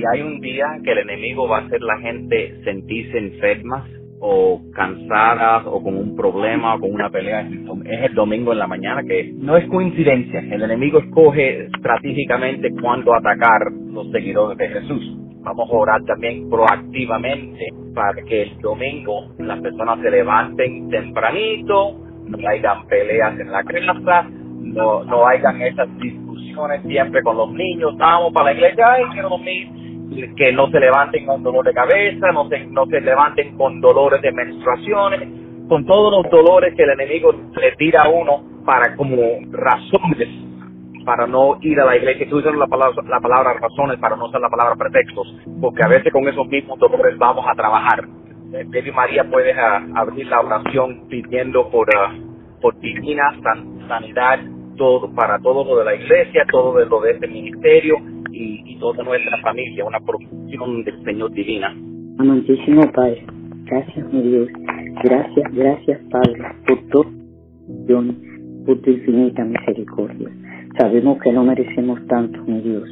si hay un día que el enemigo va a hacer la gente sentirse enfermas o cansadas o con un problema o con una pelea es el domingo en la mañana que no es coincidencia. El enemigo escoge estratégicamente cuándo atacar los seguidores de Jesús. Vamos a orar también proactivamente para que el domingo las personas se levanten tempranito no hayan peleas en la casa no, no hayan esas discusiones siempre con los niños. Vamos para la iglesia ay quiero dormir que no se levanten con dolor de cabeza, no se, no se levanten con dolores de menstruaciones, con todos los dolores que el enemigo le tira a uno para como razones para no ir a la iglesia, tú usas la palabra, la palabra razones para no usar la palabra pretextos, porque a veces con esos mismos dolores vamos a trabajar. Baby María puede abrir la oración pidiendo por, ah, por divina sanidad todo, para todo lo de la iglesia, todo lo de este ministerio, y, toda nuestra familia, una producción del Señor divina. Amantísimo Padre, gracias mi Dios, gracias, gracias Padre por todo, por tu infinita misericordia. Sabemos que no merecemos tanto, mi Dios.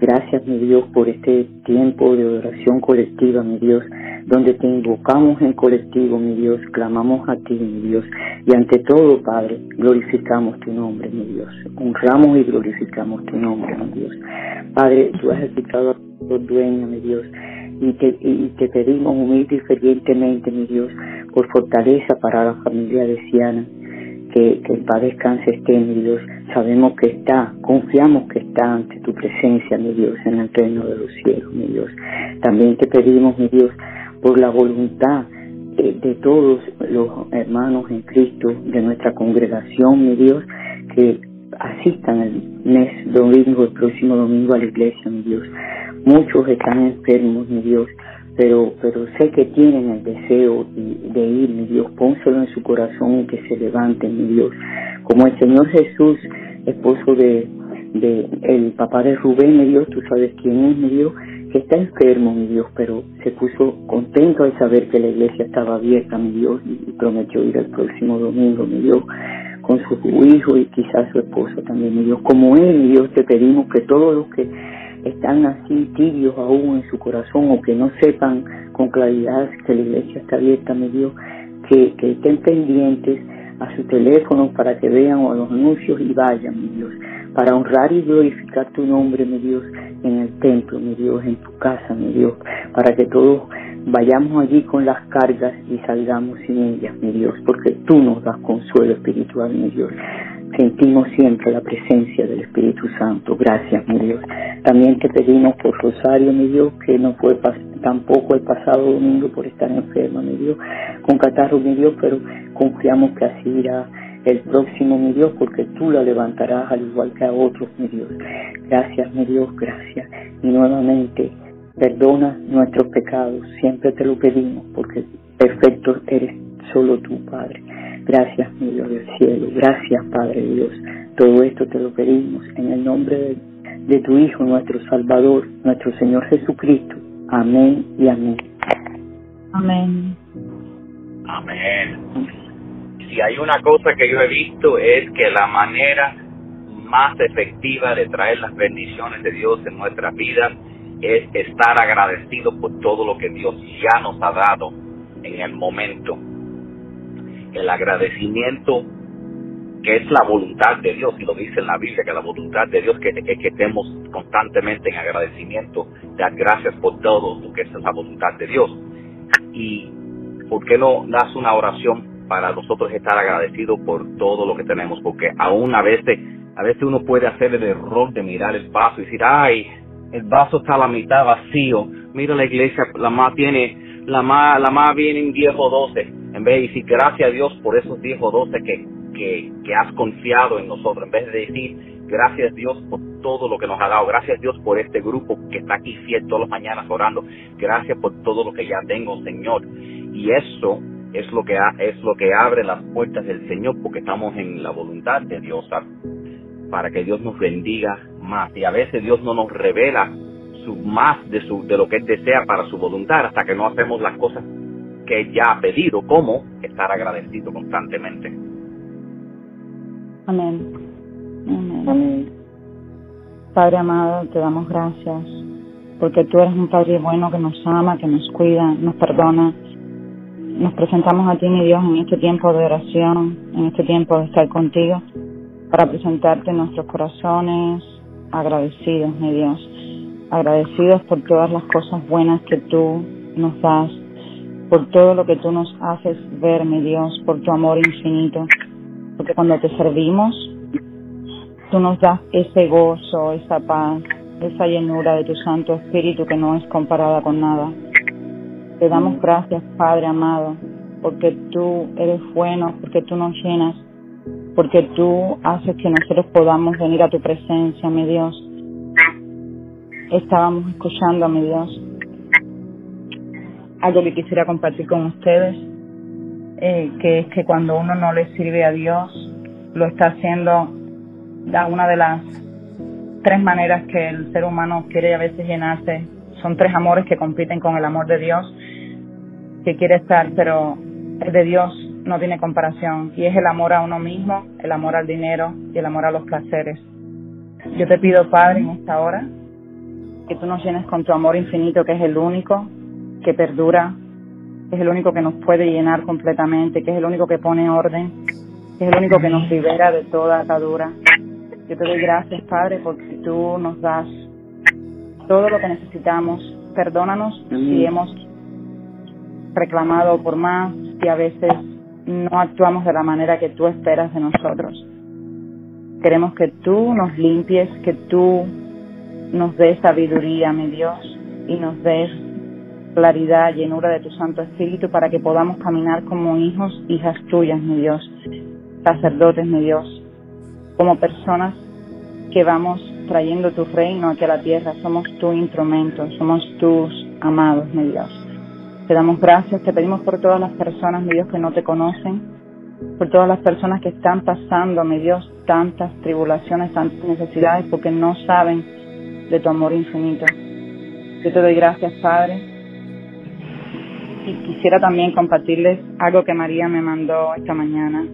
Gracias, mi Dios, por este tiempo de oración colectiva, mi Dios, donde te invocamos en colectivo, mi Dios, clamamos a ti, mi Dios, y ante todo, Padre, glorificamos tu nombre, mi Dios, honramos y glorificamos tu nombre, mi Dios. Padre, tú has explicado a tu dueño, mi Dios, y te, y te pedimos humilde y mi Dios, por fortaleza para la familia de Siana, que, que Padre descanse esté, mi Dios. Sabemos que está, confiamos que está ante tu presencia, mi Dios, en el reino de los cielos, mi Dios. También te pedimos, mi Dios, por la voluntad de, todos los hermanos en Cristo, de nuestra congregación, mi Dios, que asistan el mes domingo, el próximo domingo a la iglesia, mi Dios. Muchos están enfermos, mi Dios, pero, pero sé que tienen el deseo de, ir, mi Dios. Pónselo en su corazón y que se levanten, mi Dios. Como el Señor Jesús, esposo de, de el papá de Rubén, mi Dios, tú sabes quién es, mi Dios, que está enfermo, mi Dios, pero se puso contento al saber que la iglesia estaba abierta, mi Dios, y prometió ir el próximo domingo, mi Dios, con su hijo y quizás su esposa también, mi Dios. Como él, mi Dios, te pedimos que todos los que están así tibios aún en su corazón o que no sepan con claridad que la iglesia está abierta, mi Dios, que, que estén pendientes a su teléfono para que vean los anuncios y vayan, mi Dios, para honrar y glorificar tu nombre, mi Dios, en el templo, mi Dios, en tu casa, mi Dios, para que todos vayamos allí con las cargas y salgamos sin ellas, mi Dios, porque tú nos das consuelo espiritual, mi Dios. Sentimos siempre la presencia del Espíritu Santo. Gracias, mi Dios. También te pedimos por Rosario, mi Dios, que no fue tampoco el pasado domingo por estar enferma, mi Dios, con catarro, mi Dios, pero confiamos que así irá el próximo, mi Dios, porque tú la levantarás al igual que a otros, mi Dios. Gracias, mi Dios, gracias. Y nuevamente, perdona nuestros pecados, siempre te lo pedimos, porque perfecto eres solo tú, Padre. Gracias, mi Dios del cielo. Gracias, Padre Dios. Todo esto te lo pedimos en el nombre de, de tu Hijo, nuestro Salvador, nuestro Señor Jesucristo. Amén y amén. Amén. Amén si hay una cosa que yo he visto es que la manera más efectiva de traer las bendiciones de Dios en nuestra vida es estar agradecido por todo lo que Dios ya nos ha dado en el momento. El agradecimiento que es la voluntad de Dios, y lo dice en la Biblia, que la voluntad de Dios que, es que estemos constantemente en agradecimiento, dar gracias por todo lo que es la voluntad de Dios. Y ¿por qué no das una oración para nosotros estar agradecidos por todo lo que tenemos, porque aún a veces, a veces uno puede hacer el error de mirar el vaso y decir, ay, el vaso está a la mitad vacío, mira la iglesia, la más tiene, la más, la más viene en 10 o 12, en vez de decir gracias a Dios por esos 10 o 12 que, que, que has confiado en nosotros, en vez de decir gracias Dios por todo lo que nos ha dado, gracias Dios por este grupo que está aquí fiel todas las mañanas orando, gracias por todo lo que ya tengo, Señor. Y eso es lo que es lo que abre las puertas del Señor porque estamos en la voluntad de Dios para que Dios nos bendiga más y a veces Dios no nos revela su más de su de lo que él desea para su voluntad hasta que no hacemos las cosas que él ya ha pedido como estar agradecido constantemente amén. amén Padre amado te damos gracias porque tú eres un Padre bueno que nos ama, que nos cuida, nos perdona. Nos presentamos a ti, mi Dios, en este tiempo de oración, en este tiempo de estar contigo, para presentarte nuestros corazones agradecidos, mi Dios. Agradecidos por todas las cosas buenas que tú nos das, por todo lo que tú nos haces ver, mi Dios, por tu amor infinito. Porque cuando te servimos, tú nos das ese gozo, esa paz, esa llenura de tu Santo Espíritu que no es comparada con nada. Te damos gracias, Padre amado, porque tú eres bueno, porque tú nos llenas, porque tú haces que nosotros podamos venir a tu presencia, mi Dios. Estábamos escuchando, mi Dios, algo que quisiera compartir con ustedes, eh, que es que cuando uno no le sirve a Dios, lo está haciendo de una de las tres maneras que el ser humano quiere a veces llenarse. Son tres amores que compiten con el amor de Dios, que quiere estar, pero el de Dios no tiene comparación. Y es el amor a uno mismo, el amor al dinero y el amor a los placeres. Yo te pido, Padre, en esta hora, que tú nos llenes con tu amor infinito, que es el único que perdura, que es el único que nos puede llenar completamente, que es el único que pone orden, que es el único que nos libera de toda atadura. Yo te doy gracias, Padre, porque tú nos das todo lo que necesitamos. Perdónanos si hemos reclamado por más, si a veces no actuamos de la manera que tú esperas de nosotros. Queremos que tú nos limpies, que tú nos des sabiduría, mi Dios, y nos des claridad, llenura de tu Santo Espíritu para que podamos caminar como hijos, hijas tuyas, mi Dios, sacerdotes, mi Dios, como personas que vamos trayendo tu reino aquí a la tierra. Somos tu instrumento, somos tus amados, mi Dios. Te damos gracias, te pedimos por todas las personas, mi Dios, que no te conocen, por todas las personas que están pasando, mi Dios, tantas tribulaciones, tantas necesidades, porque no saben de tu amor infinito. Yo te doy gracias, Padre. Y quisiera también compartirles algo que María me mandó esta mañana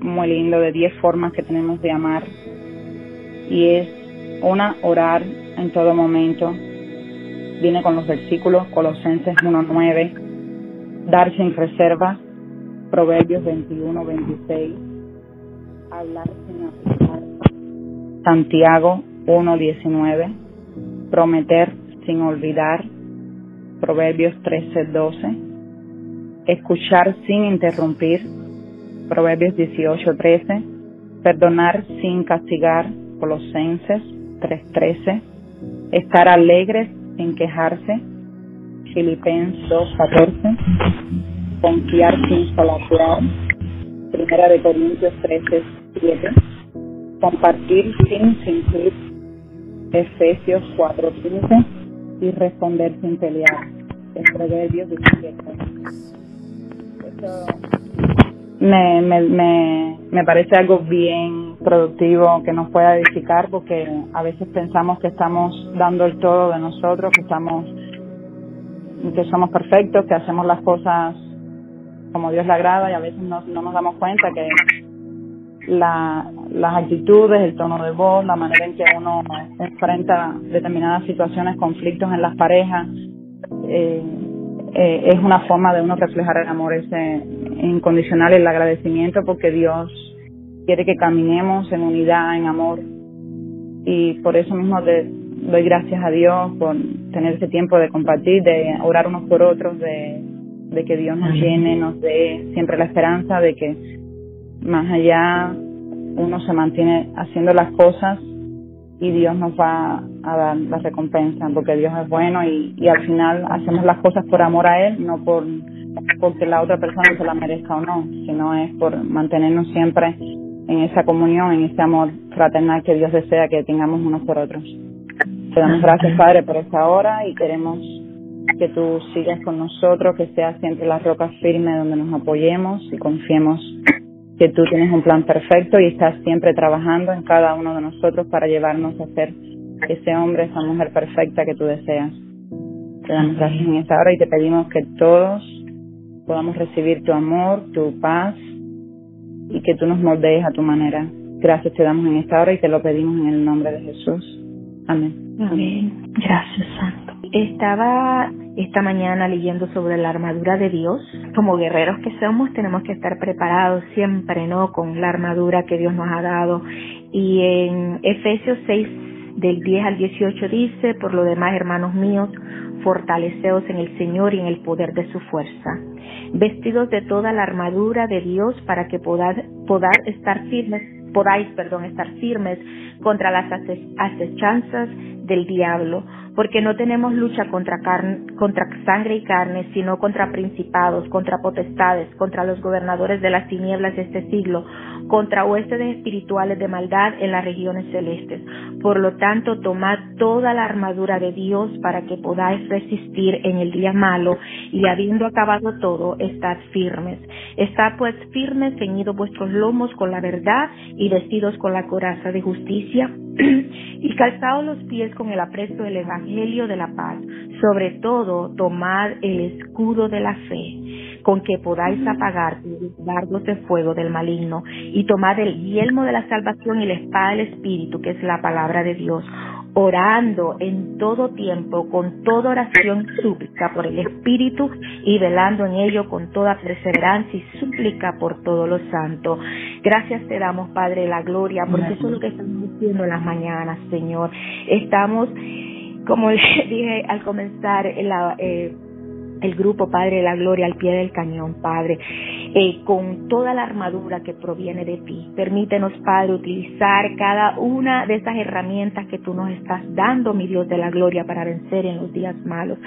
muy lindo de 10 formas que tenemos de amar. Y es una orar en todo momento. Viene con los versículos Colosenses 1.9, dar sin reserva, Proverbios 21.26, hablar sin aplicar, Santiago 1.19, prometer sin olvidar, Proverbios 13.12, escuchar sin interrumpir, Proverbios 18:13, perdonar sin castigar, Colosenses 3:13, estar alegres sin quejarse, Filipenses 2:14, confiar sin solapear, Primera de Corintios 13:7, compartir sin fingir, Efesios 4:15 y responder sin pelear, en Proverbios 17 me, me, me, me parece algo bien productivo que nos pueda edificar porque a veces pensamos que estamos dando el todo de nosotros, que estamos que somos perfectos, que hacemos las cosas como Dios le agrada y a veces no, no nos damos cuenta que la, las actitudes, el tono de voz, la manera en que uno enfrenta determinadas situaciones, conflictos en las parejas, eh, eh, es una forma de uno reflejar el amor ese incondicional, el agradecimiento, porque Dios quiere que caminemos en unidad, en amor. Y por eso mismo le doy gracias a Dios por tener ese tiempo de compartir, de orar unos por otros, de, de que Dios nos llene, nos dé siempre la esperanza de que más allá uno se mantiene haciendo las cosas y Dios nos va a dar la recompensa porque Dios es bueno y, y al final hacemos las cosas por amor a Él, no por porque la otra persona se la merezca o no, sino es por mantenernos siempre en esa comunión, en ese amor fraternal que Dios desea que tengamos unos por otros. Te damos gracias, Padre, por esta hora y queremos que tú sigas con nosotros, que sea siempre la roca firme donde nos apoyemos y confiemos que tú tienes un plan perfecto y estás siempre trabajando en cada uno de nosotros para llevarnos a ser ese hombre, esa mujer perfecta que tú deseas. Te damos gracias en esta hora y te pedimos que todos podamos recibir tu amor, tu paz y que tú nos moldees a tu manera. Gracias te damos en esta hora y te lo pedimos en el nombre de Jesús. Amén. Amén. Gracias, Santo. Estaba esta mañana leyendo sobre la armadura de Dios. Como guerreros que somos, tenemos que estar preparados siempre, ¿no? Con la armadura que Dios nos ha dado. Y en Efesios 6, del 10 al 18 dice, por lo demás, hermanos míos, fortaleceos en el Señor y en el poder de su fuerza, vestidos de toda la armadura de Dios para que podáis, estar firmes, podáis, perdón, estar firmes contra las acechanzas del diablo, porque no tenemos lucha contra, contra sangre y carne, sino contra principados, contra potestades, contra los gobernadores de las tinieblas de este siglo, contra huestes espirituales de maldad en las regiones celestes. Por lo tanto, tomad toda la armadura de Dios para que podáis resistir en el día malo y habiendo acabado todo, estad firmes. Estad pues firmes, ceñidos vuestros lomos con la verdad y vestidos con la coraza de justicia y calzados los pies con el apresto del Evangelio de la paz. Sobre todo, tomad el escudo de la fe, con que podáis apagar los dardos de fuego del maligno, y tomad el yelmo de la salvación y la espada del Espíritu, que es la palabra de Dios orando en todo tiempo, con toda oración súplica por el Espíritu y velando en ello con toda perseverancia y súplica por todos los santos. Gracias te damos, Padre, la gloria, porque eso es lo que estamos haciendo en las mañanas, Señor. Estamos, como dije al comenzar, la, eh, el grupo, Padre de la Gloria, al pie del cañón, Padre, eh, con toda la armadura que proviene de ti. Permítenos, Padre, utilizar cada una de esas herramientas que tú nos estás dando, mi Dios de la Gloria, para vencer en los días malos.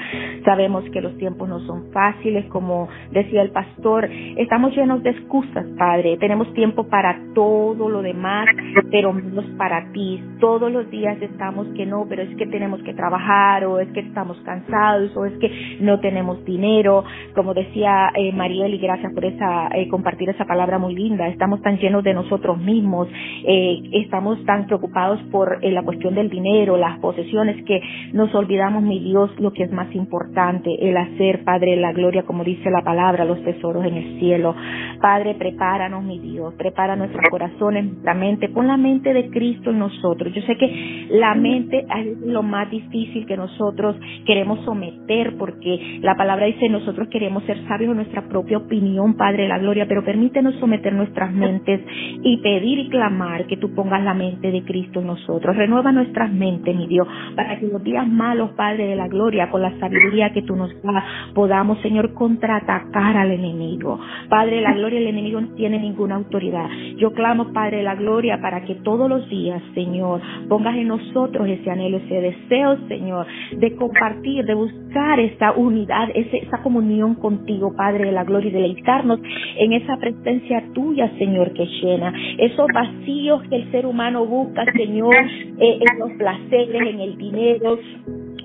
Sabemos que los tiempos no son fáciles, como decía el pastor, estamos llenos de excusas, Padre. Tenemos tiempo para todo lo demás, pero menos para ti. Todos los días estamos que no, pero es que tenemos que trabajar, o es que estamos cansados, o es que no tenemos dinero, como decía eh, Mariel, y gracias por esa eh, compartir esa palabra muy linda. Estamos tan llenos de nosotros mismos, eh, estamos tan preocupados por eh, la cuestión del dinero, las posesiones, que nos olvidamos, mi Dios, lo que es más importante, el hacer, Padre, la gloria, como dice la palabra, los tesoros en el cielo. Padre, prepáranos, mi Dios, prepara nuestros corazones, nuestra mente, pon la mente de Cristo en nosotros. Yo sé que la mente es lo más difícil que nosotros queremos someter, porque la palabra dice, nosotros queremos ser sabios en nuestra propia opinión, Padre de la gloria, pero permítenos someter nuestras mentes y pedir y clamar que tú pongas la mente de Cristo en nosotros. Renueva nuestras mentes, mi Dios, para que los días malos, Padre de la gloria, con la sabiduría que tú nos das, podamos, Señor, contraatacar al enemigo. Padre de la gloria, el enemigo no tiene ninguna autoridad. Yo clamo, Padre de la gloria, para que todos los días, Señor, pongas en nosotros ese anhelo, ese deseo, Señor, de compartir, de buscar esa unidad, esa comunión contigo, Padre de la gloria, y deleitarnos en esa presencia tuya, Señor, que llena esos vacíos que el ser humano busca, Señor, eh, en los placeres, en el dinero,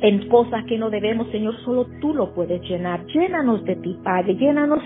en cosas que no debemos, Señor, solo tú lo puedes llenar. Llénanos de ti, Padre, llénanos,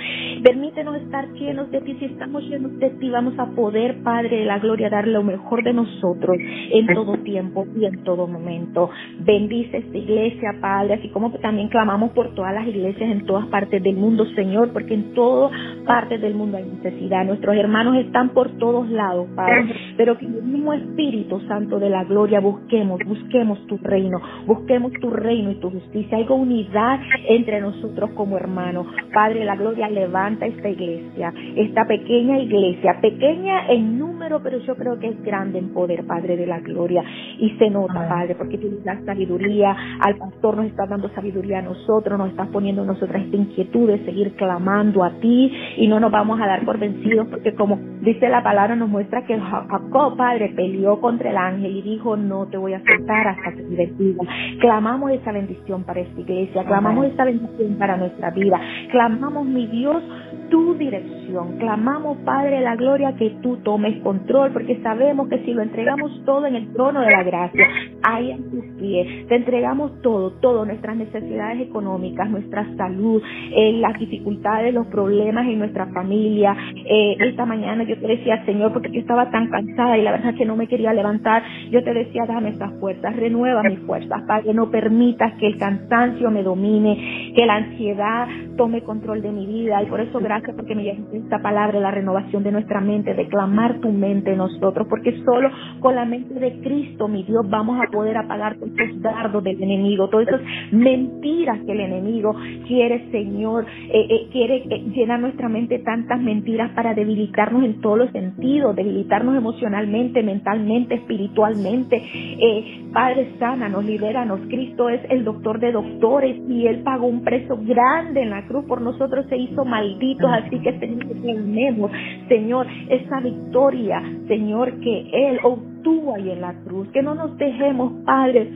permítenos estar llenos de ti. Si estamos llenos de ti, vamos a poder, Padre de la gloria, dar lo mejor de nosotros en todo tiempo y en todo momento. Bendice esta iglesia, Padre, así como también clamamos por todas las iglesias en todas partes del mundo, Señor, porque en todas partes del mundo hay necesidad. Nuestros hermanos están por todos lados, Padre, pero que el mismo Espíritu Santo de la gloria busquemos, busquemos tu reino, busquemos tu reino y tu justicia. Hay unidad entre nosotros como hermanos. Padre, la gloria levanta esta iglesia, esta pequeña iglesia, pequeña en número, pero yo creo que es grande en poder, Padre de la gloria. Y se nota, Padre, porque tienes la sabiduría, al pastor nos está dando sabiduría a nosotros, nos estás poniendo nosotras esta inquietud de seguir clamando a ti y no nos vamos a dar por vencidos, porque como dice la palabra, nos muestra que Jacob, Padre, peleó contra el ángel y dijo, no te voy a soltar hasta que te bendiga. Clamamos clamamos esa bendición para esta iglesia, clamamos esa bendición para nuestra vida, clamamos, mi Dios, tu dirección, clamamos, Padre, la gloria que tú tomes control, porque sabemos que si lo entregamos todo en el trono de la gracia, ahí en tus pies, te entregamos todo, todo, nuestras necesidades económicas, nuestra salud, eh, las dificultades, los problemas en nuestra familia. Eh, esta mañana yo te decía, Señor, porque yo estaba tan cansada y la verdad que no me quería levantar, yo te decía, dame esas fuerzas, renueva mis fuerzas, Padre, no permitas que el cansancio me domine, que la ansiedad tome control de mi vida. Y por eso, porque me llegaste esta palabra, la renovación de nuestra mente, de clamar tu mente en nosotros, porque solo con la mente de Cristo, mi Dios, vamos a poder apagar todos esos dardos del enemigo, todas esas mentiras que el enemigo quiere, Señor, eh, eh, quiere eh, llenar nuestra mente tantas mentiras para debilitarnos en todos los sentidos, debilitarnos emocionalmente, mentalmente, espiritualmente. Padre, sánanos, libéranos. Cristo es el doctor de doctores y Él pagó un precio grande en la cruz por nosotros, se hizo así que Señor, tenemos, Señor, esa victoria, Señor, que Él obtuvo ahí en la cruz. Que no nos dejemos, Padre,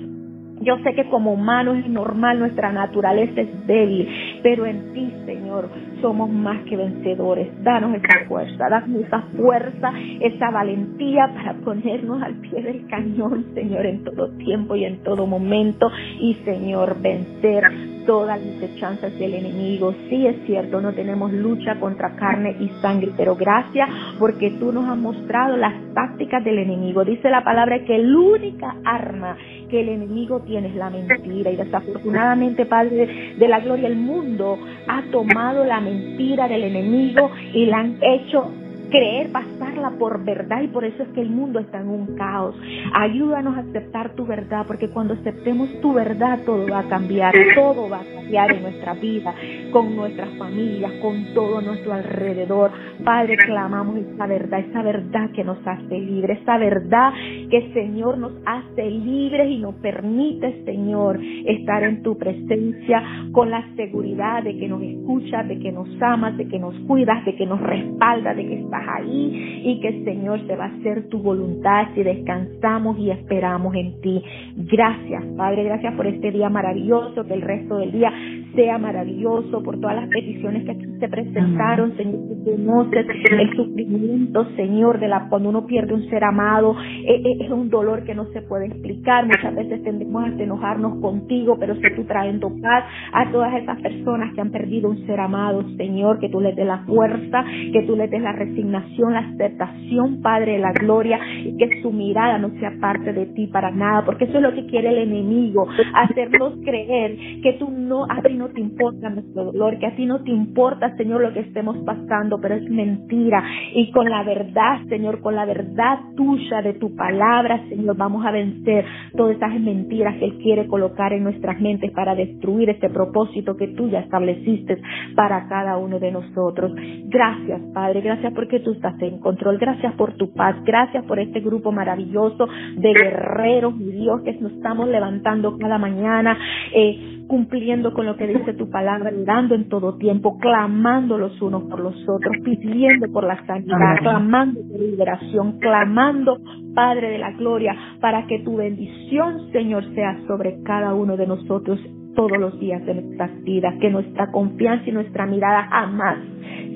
yo sé que como humanos es normal, nuestra naturaleza es débil, pero en ti, Señor, somos más que vencedores. Danos esa fuerza, danos esa fuerza, esa valentía para ponernos al pie del cañón, Señor, en todo tiempo y en todo momento. Y, Señor, vencer todas las chances del enemigo. Sí es cierto, no tenemos lucha contra carne y sangre, pero gracias porque tú nos has mostrado las tácticas del enemigo. Dice la palabra que la única arma que el enemigo tiene es la mentira. Y desafortunadamente, Padre de la gloria, el mundo ha tomado la mentira del enemigo y la han hecho creer, pasarla por verdad y por eso es que el mundo está en un caos. Ayúdanos a aceptar tu verdad porque cuando aceptemos tu verdad todo va a cambiar, todo va a cambiar en nuestra vida, con nuestras familias, con todo nuestro alrededor. Padre, clamamos esa verdad, esa verdad que nos hace libres, esa verdad que Señor nos hace libres y nos permite, Señor, estar en tu presencia con la seguridad de que nos escuchas, de que nos amas, de que nos cuidas, de que nos respaldas, de que estás ahí y que Señor se va a hacer tu voluntad si descansamos y esperamos en ti. Gracias, Padre, gracias por este día maravilloso, que el resto del día sea maravilloso, por todas las peticiones que aquí se presentaron, Señor, que conoces el sufrimiento, Señor, de la cuando uno pierde un ser amado, eh, eh, es un dolor que no se puede explicar, muchas veces tendemos a enojarnos contigo, pero si tú trayendo paz a todas esas personas que han perdido un ser amado, Señor, que tú les des la fuerza, que tú les des la resignación, la aceptación, Padre de la gloria, y que su mirada no sea parte de ti para nada, porque eso es lo que quiere el enemigo, hacernos creer que tú no, a ti no te importa nuestro dolor, que a ti no te importa, Señor, lo que estemos pasando, pero es mentira. Y con la verdad, Señor, con la verdad tuya de tu palabra, Señor, vamos a vencer todas esas mentiras que Él quiere colocar en nuestras mentes para destruir este propósito que tú ya estableciste para cada uno de nosotros. Gracias, Padre, gracias porque tú estás en control, gracias por tu paz, gracias por este grupo maravilloso de guerreros, mi Dios, que nos estamos levantando cada mañana. Eh, cumpliendo con lo que dice tu palabra, dando en todo tiempo, clamando los unos por los otros, pidiendo por la sanidad, clamando por liberación, clamando, Padre de la Gloria, para que tu bendición, Señor, sea sobre cada uno de nosotros todos los días de nuestras vidas, que nuestra confianza y nuestra mirada jamás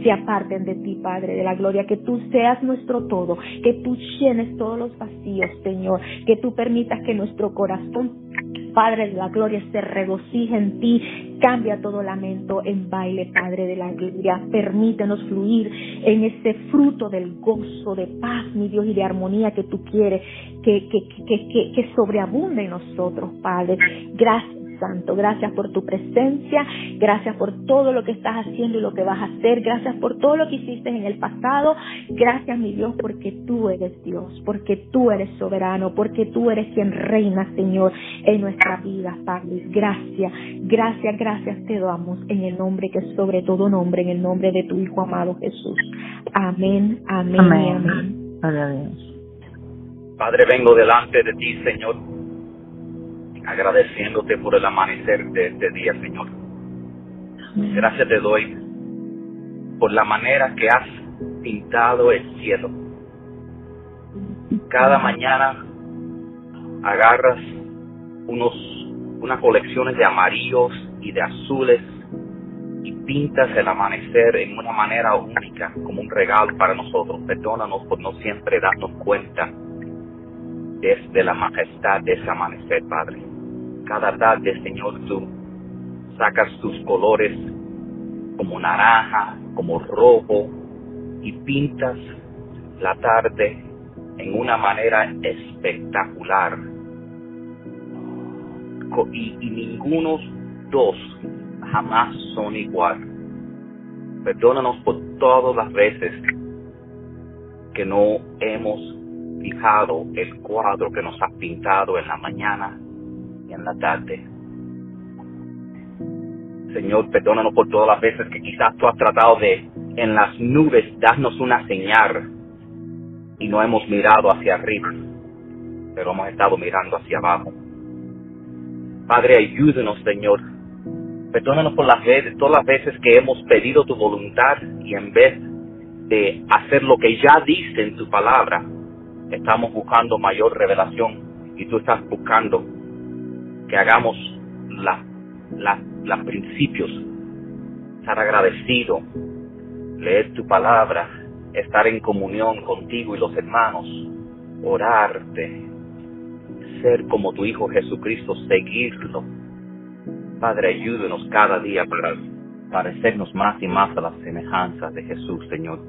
se aparten de ti, Padre de la Gloria, que tú seas nuestro todo, que tú llenes todos los vacíos, Señor, que tú permitas que nuestro corazón Padre de la gloria, se regocija en ti. Cambia todo lamento en baile, Padre de la gloria. Permítenos fluir en ese fruto del gozo, de paz, mi Dios, y de armonía que tú quieres, que, que, que, que, sobreabunde en nosotros, Padre. Gracias Santo. Gracias por tu presencia, gracias por todo lo que estás haciendo y lo que vas a hacer, gracias por todo lo que hiciste en el pasado, gracias mi Dios porque tú eres Dios, porque tú eres soberano, porque tú eres quien reina, Señor, en nuestra vida, Padre. Gracias, gracias, gracias te damos en el nombre que es sobre todo nombre, en el nombre de tu Hijo amado Jesús. Amén, amén, amén. amén. Padre, vengo delante de ti, Señor agradeciéndote por el amanecer de este día, Señor. Gracias te doy por la manera que has pintado el cielo. Cada mañana agarras unos, unas colecciones de amarillos y de azules y pintas el amanecer en una manera única, como un regalo para nosotros. Perdónanos por no siempre darnos cuenta de la majestad de ese amanecer, Padre cada tarde, Señor, tú sacas tus colores como naranja, como rojo, y pintas la tarde en una manera espectacular. Y, y ninguno dos jamás son igual. Perdónanos por todas las veces que no hemos fijado el cuadro que nos has pintado en la mañana en la tarde. Señor, perdónanos por todas las veces que quizás tú has tratado de en las nubes darnos una señal y no hemos mirado hacia arriba, pero hemos estado mirando hacia abajo. Padre, ayúdenos, Señor. Perdónanos por las veces, todas las veces que hemos pedido tu voluntad y en vez de hacer lo que ya dice en tu palabra, estamos buscando mayor revelación y tú estás buscando que hagamos los principios, estar agradecido, leer tu palabra, estar en comunión contigo y los hermanos, orarte, ser como tu Hijo Jesucristo, seguirlo. Padre, ayúdenos cada día para parecernos más y más a las semejanzas de Jesús, Señor.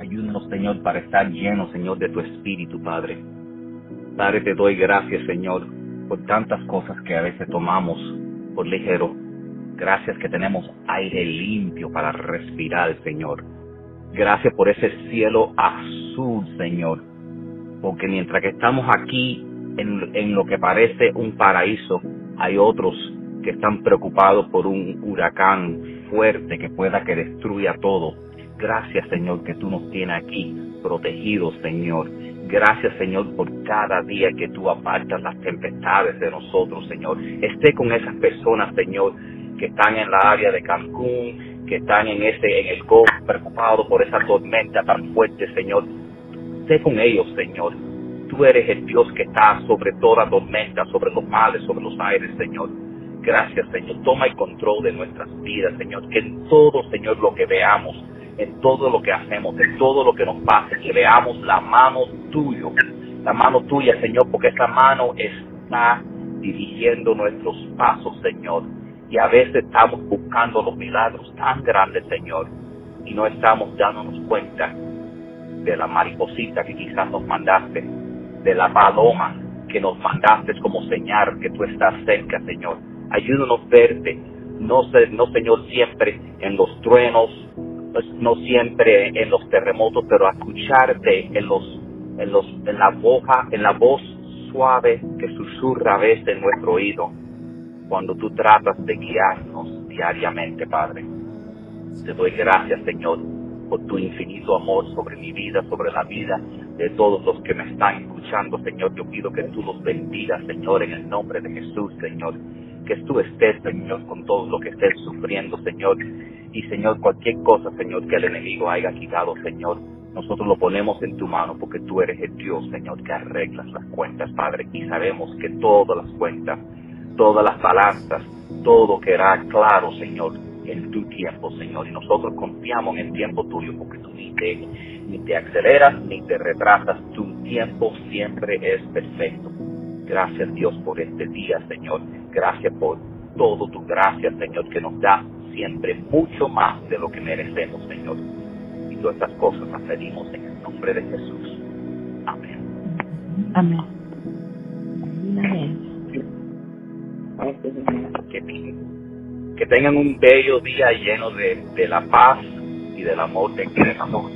Ayúdenos, Señor, para estar llenos, Señor, de tu Espíritu, Padre. Padre, te doy gracias, Señor, por tantas cosas que a veces tomamos por ligero. Gracias que tenemos aire limpio para respirar, Señor. Gracias por ese cielo azul, Señor. Porque mientras que estamos aquí en, en lo que parece un paraíso, hay otros que están preocupados por un huracán fuerte que pueda que destruya todo. Gracias, Señor, que tú nos tienes aquí protegidos, Señor. Gracias, Señor, por cada día que tú apartas las tempestades de nosotros, Señor. Esté con esas personas, Señor, que están en la área de Cancún, que están en ese en el Golfo preocupados por esa tormenta tan fuerte, Señor. Esté con ellos, Señor. Tú eres el Dios que está sobre toda tormenta, sobre los males, sobre los aires, Señor. Gracias, Señor. Toma el control de nuestras vidas, Señor. Que en todo, Señor, lo que veamos, en todo lo que hacemos, en todo lo que nos pase, que veamos la mano tuya, la mano tuya, Señor, porque esa mano está dirigiendo nuestros pasos, Señor. Y a veces estamos buscando los milagros tan grandes, Señor, y no estamos dándonos cuenta de la mariposita que quizás nos mandaste, de la paloma que nos mandaste como señal que tú estás cerca, Señor. Ayúdanos verte, no, no Señor, siempre en los truenos, pues, no siempre en los terremotos, pero a escucharte en los, en los, en la boca, en la voz suave que susurra a veces en nuestro oído, cuando tú tratas de guiarnos diariamente, Padre. Te doy gracias, Señor, por tu infinito amor sobre mi vida, sobre la vida de todos los que me están escuchando, Señor. Yo pido que tú los bendigas, Señor, en el nombre de Jesús, Señor. Que tú estés, Señor, con todo lo que estés sufriendo, Señor. Y, Señor, cualquier cosa, Señor, que el enemigo haya quitado, Señor, nosotros lo ponemos en tu mano porque tú eres el Dios, Señor, que arreglas las cuentas, Padre. Y sabemos que todas las cuentas, todas las balanzas, todo quedará claro, Señor, en tu tiempo, Señor. Y nosotros confiamos en el tiempo tuyo porque tú ni te, ni te aceleras ni te retrasas. Tu tiempo siempre es perfecto. Gracias, Dios, por este día, Señor. Gracias por todo tu gracia, Señor, que nos da siempre mucho más de lo que merecemos, Señor. Y todas estas cosas las pedimos en el nombre de Jesús. Amén. Amén. Amén. Que, que tengan un bello día lleno de, de la paz y del amor de Cristo.